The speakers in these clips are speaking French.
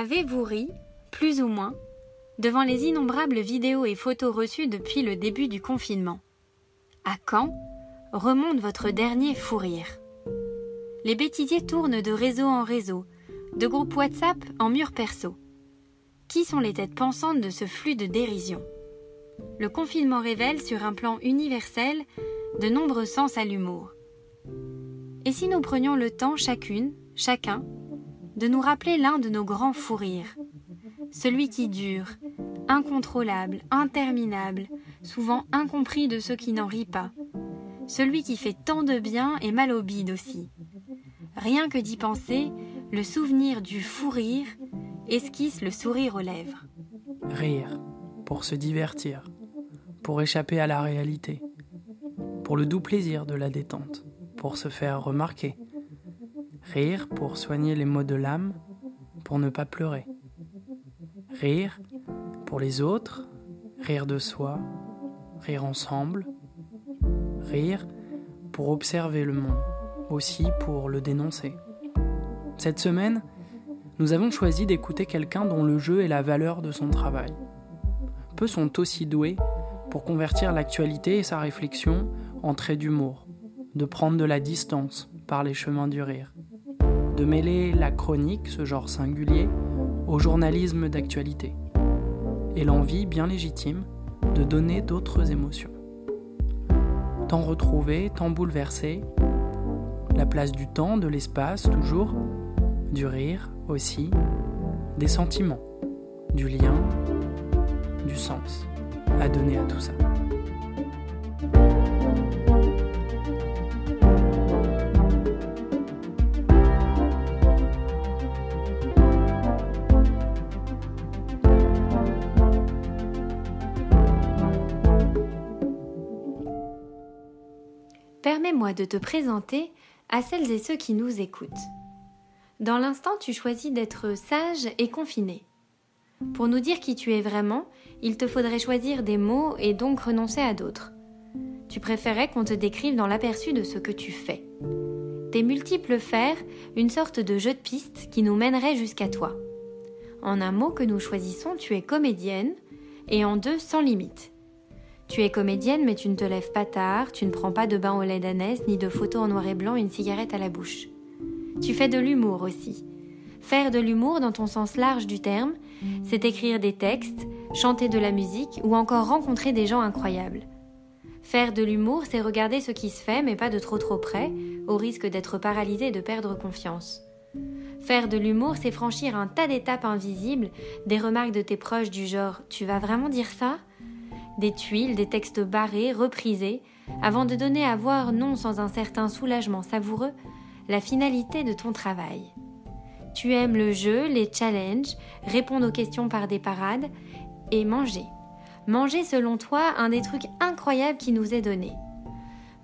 Avez-vous ri, plus ou moins, devant les innombrables vidéos et photos reçues depuis le début du confinement? À quand remonte votre dernier fou rire? Les bêtisiers tournent de réseau en réseau, de groupe WhatsApp en mur perso. Qui sont les têtes pensantes de ce flux de dérision? Le confinement révèle sur un plan universel de nombreux sens à l'humour. Et si nous prenions le temps chacune, chacun, de nous rappeler l'un de nos grands fous rires, celui qui dure, incontrôlable, interminable, souvent incompris de ceux qui n'en rient pas, celui qui fait tant de bien et mal au bide aussi. Rien que d'y penser, le souvenir du fou rire esquisse le sourire aux lèvres. Rire, pour se divertir, pour échapper à la réalité, pour le doux plaisir de la détente, pour se faire remarquer, Rire pour soigner les maux de l'âme, pour ne pas pleurer. Rire pour les autres, rire de soi, rire ensemble. Rire pour observer le monde, aussi pour le dénoncer. Cette semaine, nous avons choisi d'écouter quelqu'un dont le jeu est la valeur de son travail. Peu sont aussi doués pour convertir l'actualité et sa réflexion en traits d'humour, de prendre de la distance par les chemins du rire de mêler la chronique, ce genre singulier, au journalisme d'actualité, et l'envie bien légitime de donner d'autres émotions. Tant retrouvé, tant bouleversé, la place du temps, de l'espace toujours, du rire aussi, des sentiments, du lien, du sens. À donner à tout ça. De te présenter à celles et ceux qui nous écoutent. Dans l'instant, tu choisis d'être sage et confiné. Pour nous dire qui tu es vraiment, il te faudrait choisir des mots et donc renoncer à d'autres. Tu préférais qu'on te décrive dans l'aperçu de ce que tu fais. Tes multiples faire, une sorte de jeu de piste qui nous mènerait jusqu'à toi. En un mot que nous choisissons, tu es comédienne, et en deux, sans limite. Tu es comédienne, mais tu ne te lèves pas tard, tu ne prends pas de bain au lait d'ânesse, ni de photos en noir et blanc, une cigarette à la bouche. Tu fais de l'humour aussi. Faire de l'humour dans ton sens large du terme, c'est écrire des textes, chanter de la musique ou encore rencontrer des gens incroyables. Faire de l'humour, c'est regarder ce qui se fait, mais pas de trop trop près, au risque d'être paralysé et de perdre confiance. Faire de l'humour, c'est franchir un tas d'étapes invisibles, des remarques de tes proches du genre Tu vas vraiment dire ça? Des tuiles, des textes barrés, reprisés, avant de donner à voir, non sans un certain soulagement savoureux, la finalité de ton travail. Tu aimes le jeu, les challenges, répondre aux questions par des parades et manger. Manger, selon toi, un des trucs incroyables qui nous est donné.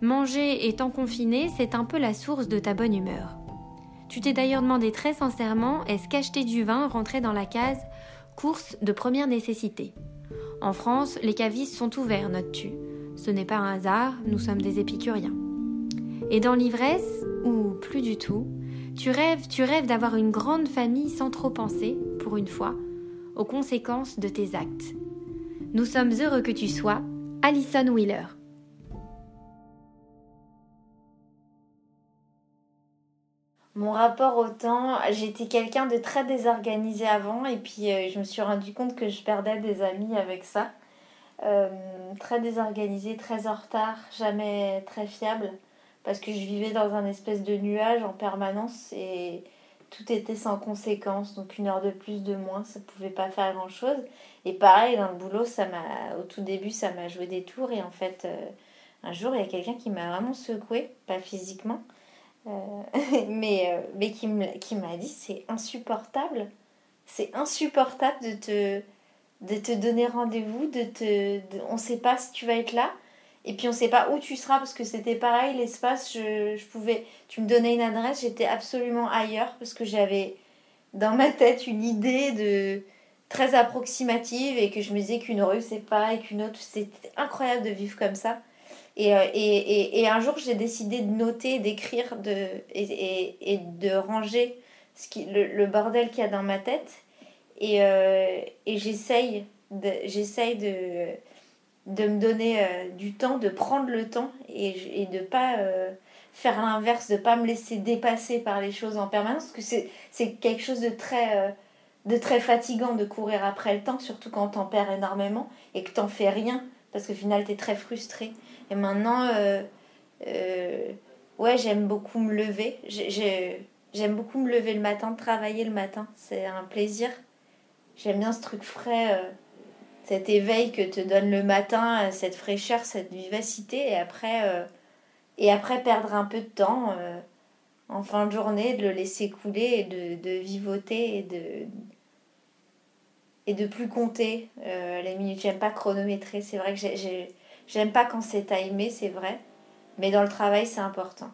Manger étant confiné, c'est un peu la source de ta bonne humeur. Tu t'es d'ailleurs demandé très sincèrement est-ce qu'acheter du vin rentrait dans la case course de première nécessité? En France, les cavistes sont ouverts, notes-tu. Ce n'est pas un hasard, nous sommes des épicuriens. Et dans l'ivresse, ou plus du tout, tu rêves, tu rêves d'avoir une grande famille sans trop penser, pour une fois, aux conséquences de tes actes. Nous sommes heureux que tu sois, Alison Wheeler. Mon rapport au temps, j'étais quelqu'un de très désorganisé avant et puis euh, je me suis rendu compte que je perdais des amis avec ça. Euh, très désorganisé, très en retard, jamais très fiable parce que je vivais dans un espèce de nuage en permanence et tout était sans conséquence. Donc une heure de plus, de moins, ça pouvait pas faire grand chose. Et pareil, dans le boulot, ça m'a, au tout début, ça m'a joué des tours et en fait, euh, un jour, il y a quelqu'un qui m'a vraiment secoué, pas physiquement mais euh, mais qui m'a dit c'est insupportable. C'est insupportable de te, de te donner rendez-vous, de te, on ne sait pas si tu vas être là. Et puis on ne sait pas où tu seras parce que c'était pareil, l'espace, je, je, pouvais, tu me donnais une adresse, j'étais absolument ailleurs parce que j'avais dans ma tête une idée de très approximative et que je me disais qu'une rue c'est pareil qu'une autre. C'était incroyable de vivre comme ça. Euh, et, et, et, un jour, j'ai décidé de noter, d'écrire de, et, de ranger ce qui, le, le bordel qu'il y a dans ma tête. Et, et j'essaye de, j'essaye de, de me donner du temps, de prendre le temps et, de pas faire l'inverse, de pas me laisser dépasser par les choses en permanence, parce que c'est quelque chose de très, de très fatigant de courir après le temps, surtout quand t'en perds énormément et que t'en fais rien, parce qu'au final t'es très frustré. Et maintenant, euh, euh, ouais, j'aime beaucoup me lever. J'aime beaucoup me lever le matin, travailler le matin. C'est un plaisir. J'aime bien ce truc frais, euh, cet éveil que te donne le matin, cette fraîcheur, cette vivacité. Et après, et après perdre un peu de temps en fin de journée, de le laisser couler de vivoter et de, et de plus compter les minutes. J'aime pas chronométrer. C'est vrai que j'ai J'aime pas quand c'est timé, c'est vrai, mais dans le travail, c'est important.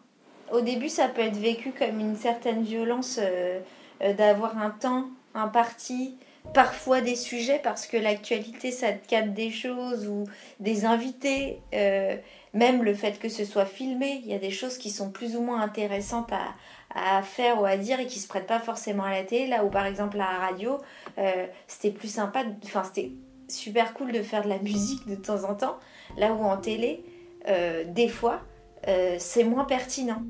Au début, ça peut être vécu comme une certaine violence euh, euh, d'avoir un temps un parti, parfois des sujets, parce que l'actualité, ça te capte des choses ou des invités. Euh, même le fait que ce soit filmé, il y a des choses qui sont plus ou moins intéressantes à, à faire ou à dire et qui se prêtent pas forcément à la télé. Là où, par exemple, à la radio, c'était plus sympa, enfin, c'était super cool de faire de la musique de temps en temps, là où en télé, euh, des fois, euh, c'est moins pertinent.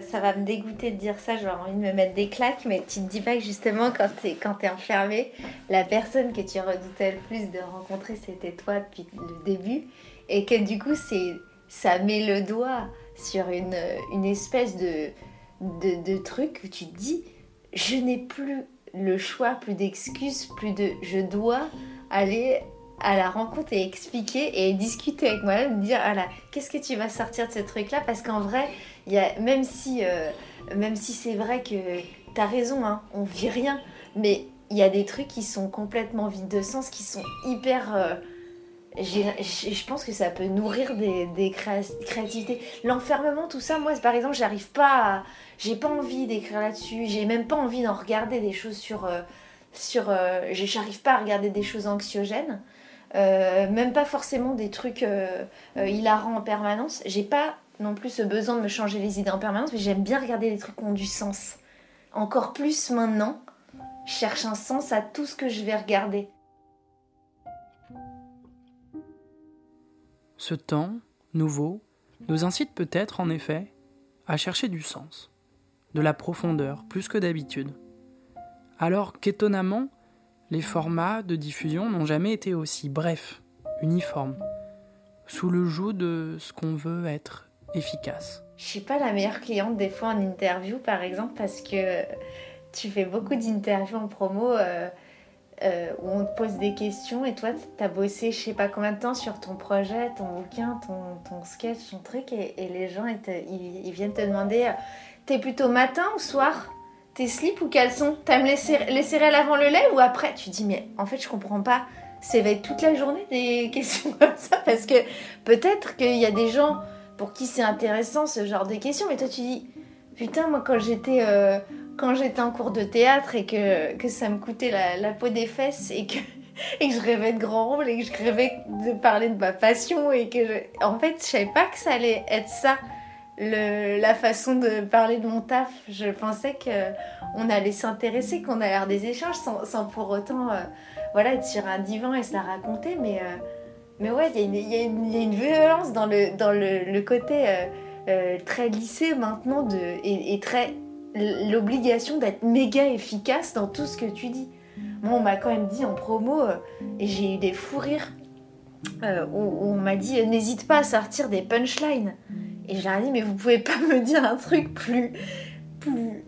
Ça va me dégoûter de dire ça, j'aurais envie de me mettre des claques, mais tu te dis pas que justement quand t'es quand es enfermé, la personne que tu redoutais le plus de rencontrer c'était toi depuis le début, et que du coup c'est ça met le doigt sur une, espèce de, truc où tu dis je n'ai plus le choix, plus d'excuses, plus de je dois aller à la rencontre et expliquer et discuter avec moi-même, dire ah qu'est-ce que tu vas sortir de ce truc-là? Parce qu'en vrai, euh, même si c'est vrai que tu as raison, hein, on vit rien, mais il y a des trucs qui sont complètement vides de sens, qui sont hyper. Euh, je pense que ça peut nourrir des, créativités. L'enfermement, tout ça, moi, par exemple, j'arrive pas à, J'ai pas envie d'écrire là-dessus, j'ai même pas envie d'en regarder des choses sur. Euh, sur euh, j'arrive pas à regarder des choses anxiogènes. Euh, même pas forcément des trucs hilarants en permanence. J'ai pas non plus ce besoin de me changer les idées en permanence, mais j'aime bien regarder des trucs qui ont du sens. Encore plus maintenant, je cherche un sens à tout ce que je vais regarder. Ce temps, nouveau, nous incite peut-être en effet à chercher du sens, de la profondeur plus que d'habitude. Alors qu'étonnamment, les formats de diffusion n'ont jamais été aussi brefs, uniformes, sous le joug de ce qu'on veut être efficace. Je suis pas la meilleure cliente des fois en interview par exemple parce que tu fais beaucoup d'interviews en promo. Euh, euh, où on te pose des questions et toi, tu as bossé je sais pas combien de temps sur ton projet, ton bouquin, ton, sketch, ton truc, et, les gens ils, viennent te demander euh, t'es plutôt matin ou soir? T'es slip ou caleçon? T'aimes les, céréales avant le lait ou après? Tu dis mais en fait je comprends pas. Ça va être toute la journée des questions comme ça parce que peut-être qu'il y a des gens pour qui c'est intéressant ce genre de questions, mais toi tu dis putain moi quand j'étais euh, quand j'étais en cours de théâtre et que, que ça me coûtait la, peau des fesses et que, et que je rêvais de grands rôles et que je rêvais de parler de ma passion et que en fait je savais pas que ça allait être ça le, la façon de parler de mon taf. Je pensais que on allait s'intéresser qu'on allait avoir des échanges sans, sans pour autant euh, voilà être sur un divan et se la raconter mais euh, mais ouais il y, a une violence dans le dans le, côté très lissé maintenant et, très l'obligation d'être méga efficace dans tout ce que tu dis. Moi, on m'a quand même dit en promo, euh, et j'ai eu des fous rires, euh, où, on m'a dit n'hésite pas à sortir des punchlines. Et j'ai dit, mais vous pouvez pas me dire un truc plus, plus,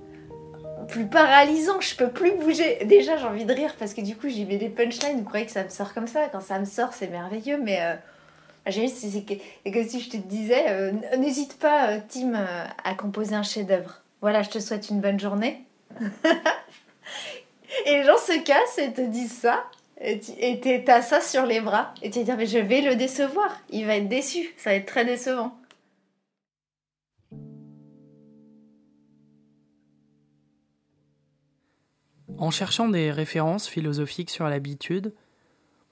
plus paralysant, je peux plus bouger. Déjà, j'ai envie de rire parce que du coup, j'y mets des punchlines, vous croyez que ça me sort comme ça? Quand ça me sort, c'est merveilleux, mais. Euh, j'ai c'est comme si je te disais, n'hésite pas, Tim, à composer un chef-d'œuvre. Voilà, je te souhaite une bonne journée. et les gens se cassent et te disent ça. Et tu as ça sur les bras. Et tu vas dire, mais je vais le décevoir. Il va être déçu. Ça va être très décevant. En cherchant des références philosophiques sur l'habitude,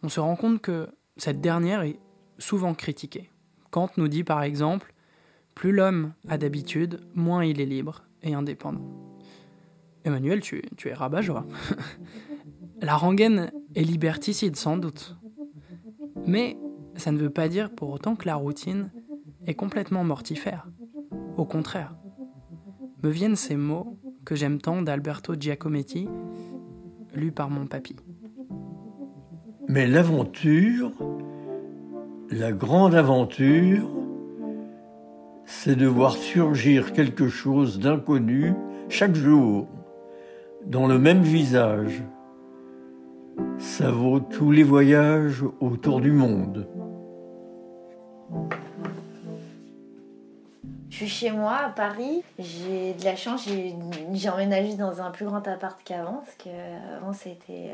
on se rend compte que cette dernière est souvent critiquée. Kant nous dit par exemple Plus l'homme a d'habitude, moins il est libre, et indépendant. Emmanuel, tu, tu es rabat-joie. La rengaine est liberticide, sans doute. Mais ça ne veut pas dire pour autant que la routine est complètement mortifère. Au contraire, me viennent ces mots que j'aime tant d'Alberto Giacometti, lus par mon papy. Mais l'aventure, la grande aventure, c'est de voir surgir quelque chose d'inconnu chaque jour, dans le même visage. Ça vaut tous les voyages autour du monde. Je suis chez moi à Paris. J'ai de la chance, j'ai emménagé dans un plus grand appart qu'avant, parce qu'avant c'était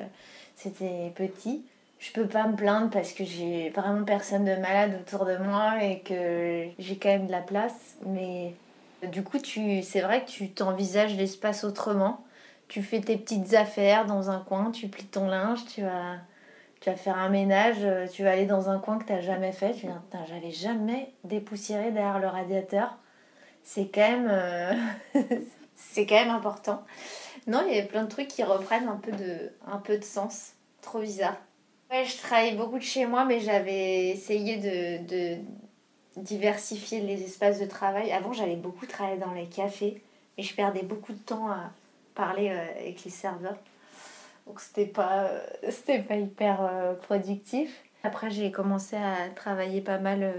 c'était petit. Je peux pas me plaindre parce que j'ai vraiment personne de malade autour de moi et que j'ai quand même de la place. Mais du coup, tu, c'est vrai que tu t'envisages l'espace autrement tu fais tes petites affaires dans un coin, tu plies ton linge, tu vas, tu vas faire un ménage, euh, tu vas aller dans un coin que tu n'as jamais fait. Tu vas dire, j'avais jamais dépoussiéré derrière le radiateur. C'est quand même, euh, c'est quand même important. Non, il y a plein de trucs qui reprennent un peu de, un peu de sens. Trop bizarre. Ouais, je travaillais beaucoup de chez moi, mais j'avais essayé de, diversifier les espaces de travail. Avant, j'allais beaucoup travailler dans les cafés, mais je perdais beaucoup de temps à parler euh, avec les serveurs. Donc c'était pas, euh, c'était pas hyper euh, productif. Après j'ai commencé à travailler pas mal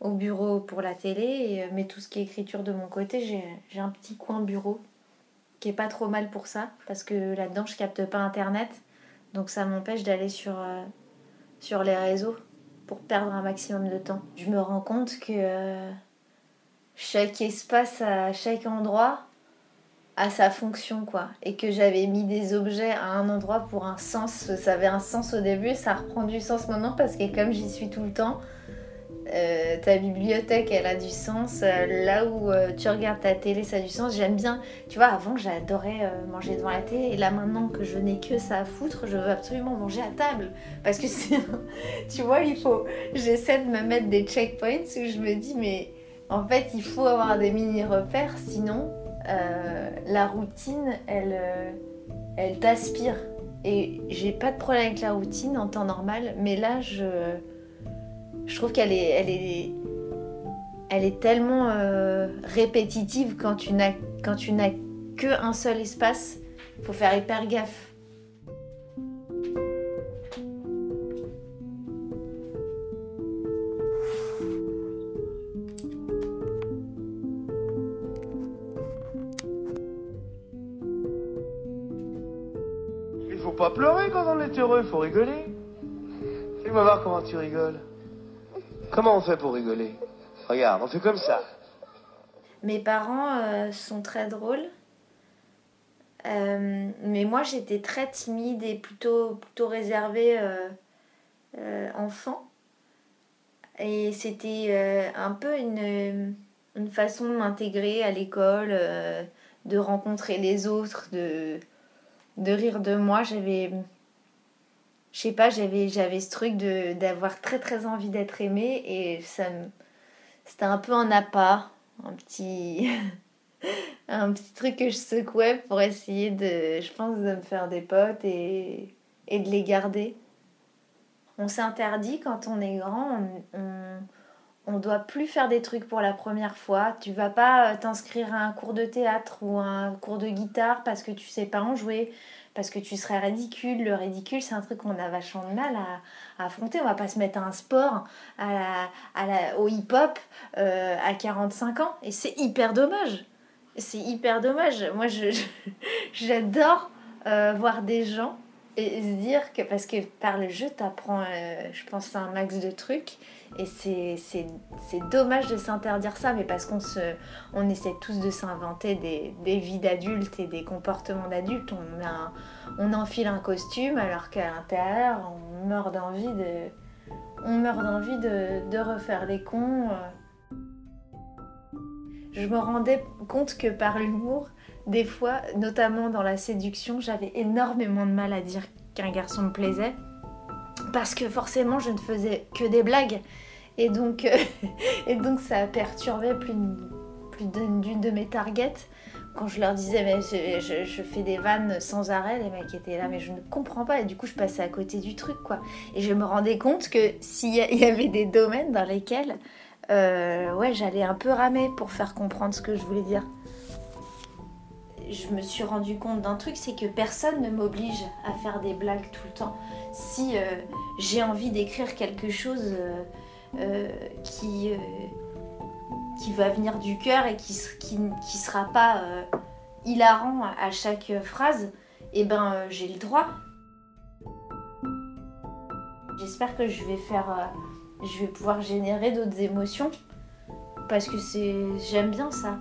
au bureau pour la télé, mais tout ce qui est écriture de mon côté, j'ai un petit coin bureau qui est pas trop mal pour ça, parce que là-dedans je capte pas internet, donc ça m'empêche d'aller sur, sur les réseaux pour perdre un maximum de temps. Je me rends compte que chaque espace à chaque endroit à sa fonction quoi et que j'avais mis des objets à un endroit pour un sens ça avait un sens au début ça reprend du sens maintenant parce que comme j'y suis tout le temps euh, ta bibliothèque elle a du sens. Euh, là où euh, tu regardes ta télé ça a du sens. J'aime bien tu vois avant j'adorais manger devant la télé. Et là maintenant que je n'ai que ça à foutre je veux absolument manger à table. Parce que c'est tu vois il faut j'essaie de me mettre des checkpoints où je me dis mais en fait il faut avoir des mini repères sinon la routine, elle, elle t'aspire. Et j'ai pas de problème avec la routine en temps normal, mais là, je, je trouve qu'elle est, elle est, elle est tellement euh, répétitive quand tu n'as, quand tu n'as que un seul espace. Faut faire hyper gaffe. pas pleurer quand on est heureux, faut rigoler. Fais-moi voir comment tu rigoles. Comment on fait pour rigoler? Regarde, on fait comme ça. Mes parents euh, sont très drôles. Euh, mais moi, j'étais très timide et plutôt, plutôt réservée euh, enfant. Et c'était un peu une, façon de m'intégrer à l'école, de rencontrer les autres, de, de rire de moi. J'avais. Je sais pas, j'avais, j'avais ce truc d'avoir très très envie d'être aimée et ça. C'était un peu un appât, un petit. un petit truc que je secouais pour essayer de. Je pense de me faire des potes et, de les garder. On s'interdit quand on est grand, on, on doit plus faire des trucs pour la première fois. Tu vas pas euh, t'inscrire à un cours de théâtre ou un cours de guitare parce que tu sais pas en jouer, parce que tu serais ridicule. Le ridicule, c'est un truc qu'on a vachement de mal à, affronter. On va pas se mettre à un sport, au hip-hop euh, à 45 ans. Et c'est hyper dommage. C'est hyper dommage. Moi, j'adore euh, voir des gens et se dire que, parce que par le jeu, tu apprends, je pense, un max de trucs. Et c'est dommage de s'interdire ça, mais parce qu'on on essaie tous de s'inventer des, des, vies d'adultes et des comportements d'adultes. On, on enfile un costume alors qu'à l'intérieur, on meurt d'envie de, on meurt d'envie de, de, refaire les cons. Je me rendais compte que par l'humour, des fois, notamment dans la séduction, j'avais énormément de mal à dire qu'un garçon me plaisait parce que forcément je ne faisais que des blagues et donc, euh, ça a perturbé plus d'une de mes targets quand je leur disais mais je, je, fais des vannes sans arrêt, les mecs étaient là mais je ne comprends pas et du coup je passais à côté du truc quoi. Et je me rendais compte que s'il y avait des domaines dans lesquels euh, ouais j'allais un peu ramer pour faire comprendre ce que je voulais dire. Je me suis rendu compte d'un truc, c'est que personne ne m'oblige à faire des blagues tout le temps. Si euh, j'ai envie d'écrire quelque chose euh, qui qui va venir du cœur et qui, qui, qui sera pas euh, hilarant à chaque phrase, eh ben euh, j'ai le droit. J'espère que je vais faire, euh, je vais pouvoir générer d'autres émotions parce que c'est, j'aime bien ça.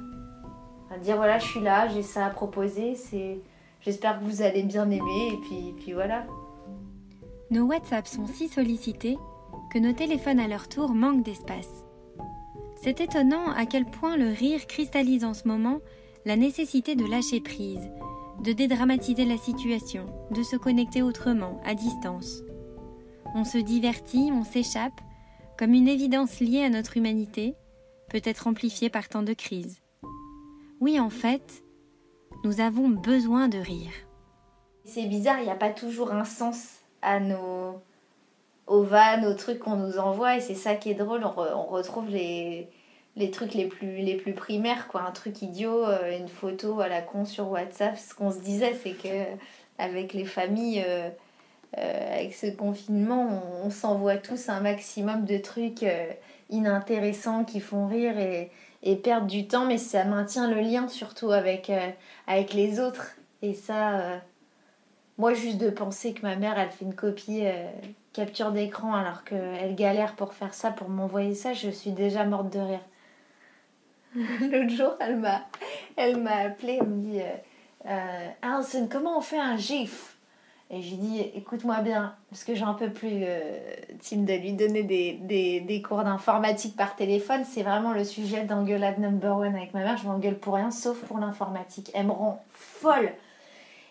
À dire voilà, je suis là, j'ai ça à proposer, c'est, j'espère que vous allez bien aimer et puis, puis voilà. Nos WhatsApp sont si sollicités que nos téléphones à leur tour manquent d'espace. C'est étonnant à quel point le rire cristallise en ce moment la nécessité de lâcher prise, de dédramatiser la situation, de se connecter autrement, à distance. On se divertit, on s'échappe, comme une évidence liée à notre humanité, peut-être amplifiée par tant de crises. Oui, en fait, nous avons besoin de rire. C'est bizarre, il n'y a pas toujours un sens à nos aux vannes, aux trucs qu'on nous envoie et c'est ça qui est drôle, on, retrouve les, trucs les plus, les plus primaires, quoi. Un truc idiot, euh, une photo à la con sur WhatsApp. Ce qu'on se disait, c'est que avec les familles, euh, euh, avec ce confinement, on, s'envoie tous un maximum de trucs inintéressants qui font rire et, et, perdre du temps, mais ça maintient le lien surtout avec, avec les autres. Et ça, moi, juste de penser que ma mère, elle fait une copie capture d'écran alors qu'elle galère pour faire ça, pour m'envoyer ça, je suis déjà morte de rire. L'autre jour, elle m'a, elle m'a appelé, elle me dit euh, euh, Alison, comment on fait un GIF? Et j'ai dit écoute-moi bien, parce que j'ai un peu plus euh, de lui donner des, cours d'informatique par téléphone. C'est vraiment le sujet d'engueulade number one avec ma mère. Je m'engueule pour rien, sauf pour l'informatique. Elle me rend folle.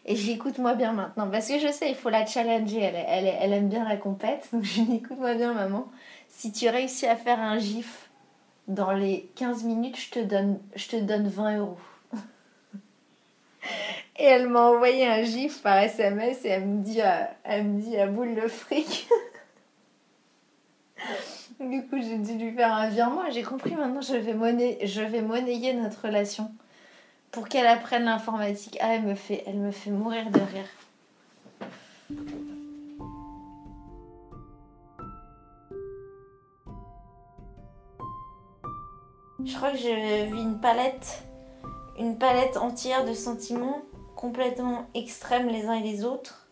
Et j'écoute-moi bien maintenant, parce que je sais, il faut la challenger. Elle, aime bien la compète. Donc je dis écoute-moi bien, maman. Si tu réussis à faire un GIF dans les 15 minutes, je te donne, je te donne 20 euros. Et elle m'a envoyé un gif par SMS et elle me dit, euh, elle me dit à boule le fric. du coup, j'ai dû lui faire un virement. J'ai compris maintenant, je vais, je vais monnayer notre relation pour qu'elle apprenne l'informatique. Ah, elle me fait, elle me fait mourir de rire. Je crois que je vis une palette, une palette entière de sentiments complètement extrêmes les uns et les autres,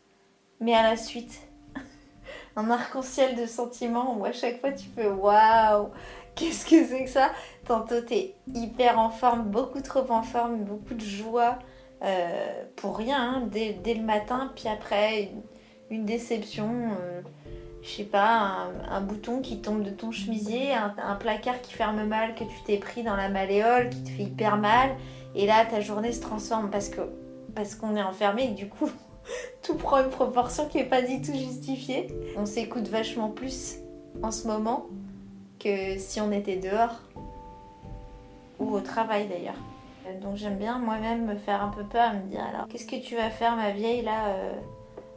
mais à la suite. Un arc-en-ciel de sentiments où à chaque fois tu fais waouh, qu'est-ce que c'est que ça? Tantôt t'es hyper en forme, beaucoup trop en forme, beaucoup de joie euh, pour rien hein, dès, le matin, puis après une, déception. Euh, je sais pas, un, bouton qui tombe de ton chemisier, un, placard qui ferme mal, que tu t'es pris dans la malléole, qui te fait hyper mal. Et là, ta journée se transforme parce que parce qu'on est enfermé et du coup, tout prend une proportion qui n'est pas du tout justifiée. On s'écoute vachement plus en ce moment que si on était dehors ou au travail d'ailleurs. Donc j'aime bien moi-même me faire un peu peur et me dire alors qu'est-ce que tu vas faire ma vieille là euh,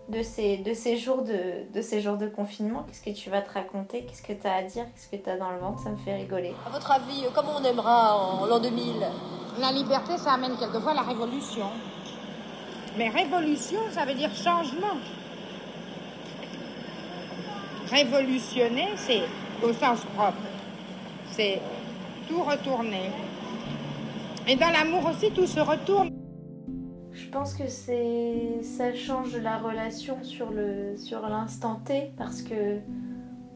de ces, de ces jours de, de ces jours de confinement? Qu'est-ce que tu vas te raconter? Qu'est-ce que tu as à dire? Qu'est-ce que tu as dans le ventre? Ça me fait rigoler. À votre avis, comment on aimera en l'an 2000 La liberté, ça amène quelquefois la révolution. Mais révolution, ça veut dire changement. Révolutionner, c'est au sens propre. C'est tout retourner. Et dans l'amour aussi, tout se retourne. Je pense que c'est ça change la relation sur l'instant T parce que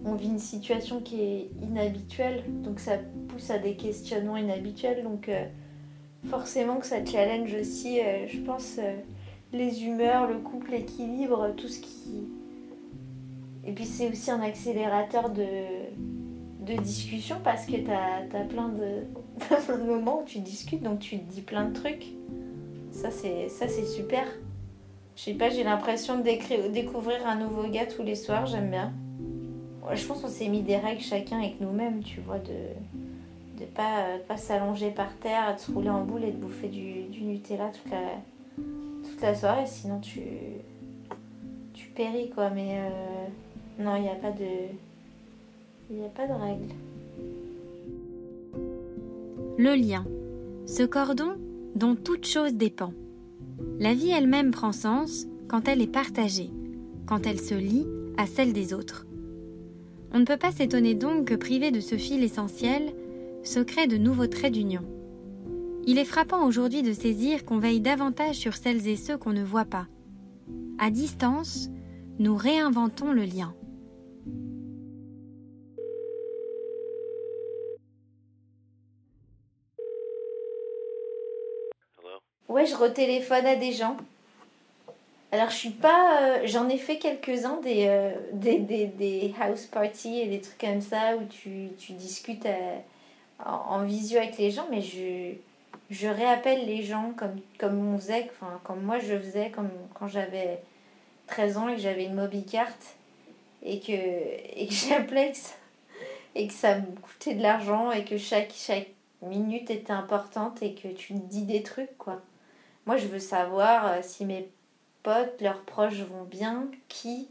on vit une situation qui est inhabituelle, donc ça pousse à des questionnements inhabituels, donc euh, forcément que ça challenge aussi, euh, je pense, euh, les humeurs, le couple, l'équilibre, tout ce qui... Et puis c'est aussi un accélérateur de, de discussion parce que t'as as plein, de, plein de moments où tu discutes, donc tu te dis plein de trucs. Ça, c'est super. Je sais pas, j'ai l'impression de découvrir un nouveau gars tous les soirs, j'aime bien. je pense qu'on s'est mis des règles chacun avec nous-mêmes, tu vois, de, de pas, euh, pas s'allonger par terre, de se rouler en boule et de bouffer du, du Nutella toute toute la soirée, sinon tu, tu péris quoi. Mais euh, non, il n'y a pas de, il n'y a pas de règle. Le lien, ce cordon dont toute chose dépend. La vie elle-même prend sens quand elle est partagée, quand elle se lie à celle des autres. On ne peut pas s'étonner donc que privé de ce fil essentiel, se créent de nouveaux traits d'union. Il est frappant aujourd'hui de saisir qu'on veille davantage sur celles et ceux qu'on ne voit pas. À distance, nous réinventons le lien. Ouais, je retéléphone à des gens. Alors, je suis pas. euh, J'en ai fait quelques-uns des, euh, des, des, des house parties et des trucs comme ça où tu, tu discutes euh, en, en visio avec les gens, mais je, je réappelle les gens comme, comme on faisait, enfin, comme moi je faisais comme, quand j'avais 13 ans et que j'avais une mobicarte et que, et que j'appelais et que ça- me coûtait de l'argent et que chaque, chaque minute était importante et que tu dis des trucs, quoi. Moi, je veux savoir euh, si mes potes, leurs proches vont bien, qui,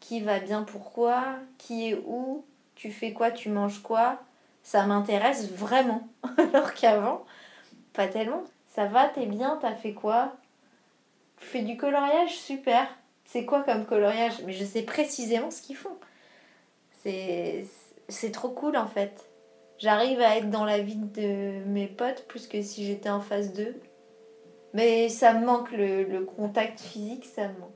qui va bien pourquoi, qui est où, tu fais quoi, tu manges quoi. Ça m'intéresse vraiment. Alors qu'avant, pas tellement. Ça va, t'es bien, t'as fait quoi? Tu fais du coloriage, super. C'est quoi comme coloriage? Mais je sais précisément ce qu'ils font. C'est trop cool en fait. J'arrive à être dans la vie de mes potes plus que si j'étais en phase 2. Mais ça me manque, le contact physique, ça me manque.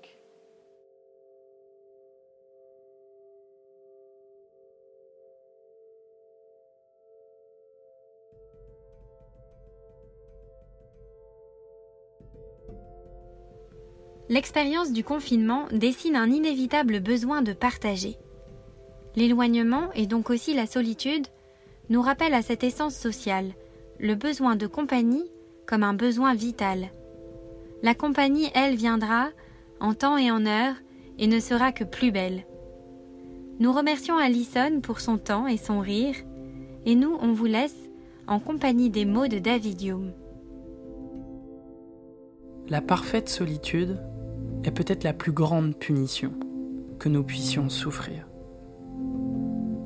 L'expérience du confinement dessine un inévitable besoin de partager. L'éloignement et donc aussi la solitude nous rappellent à cette essence sociale, le besoin de compagnie comme un besoin vital. La compagnie, elle, viendra en temps et en heure et ne sera que plus belle. Nous remercions Alison pour son temps et son rire, et nous, on vous laisse en compagnie des mots de David Hume. La parfaite solitude est peut-être la plus grande punition que nous puissions souffrir.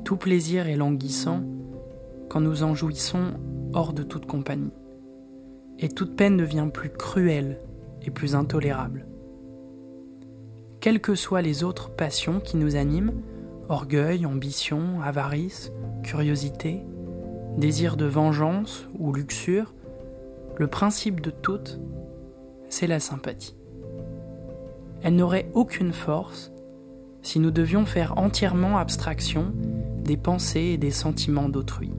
Tout plaisir est languissant quand nous en jouissons hors de toute compagnie, et toute peine devient plus cruelle et plus intolérable. Quelles que soient les autres passions qui nous animent, orgueil, ambition, avarice, curiosité, désir de vengeance ou luxure, le principe de toutes, c'est la sympathie. Elle n'aurait aucune force si nous devions faire entièrement abstraction des pensées et des sentiments d'autrui.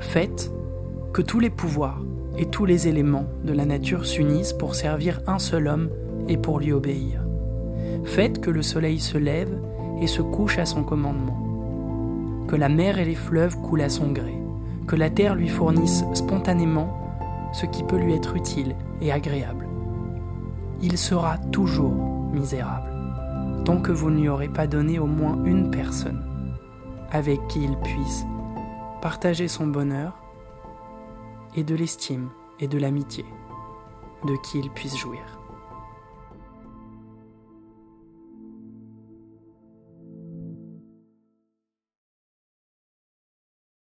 Faites que tous les pouvoirs et tous les éléments de la nature s'unissent pour servir un seul homme et pour lui obéir. Faites que le soleil se lève et se couche à son commandement, que la mer et les fleuves coulent à son gré, que la terre lui fournisse spontanément ce qui peut lui être utile et agréable. Il sera toujours misérable, tant que vous ne lui aurez pas donné au moins une personne avec qui il puisse partager son bonheur et de l'estime et de l'amitié de qui il puisse jouir.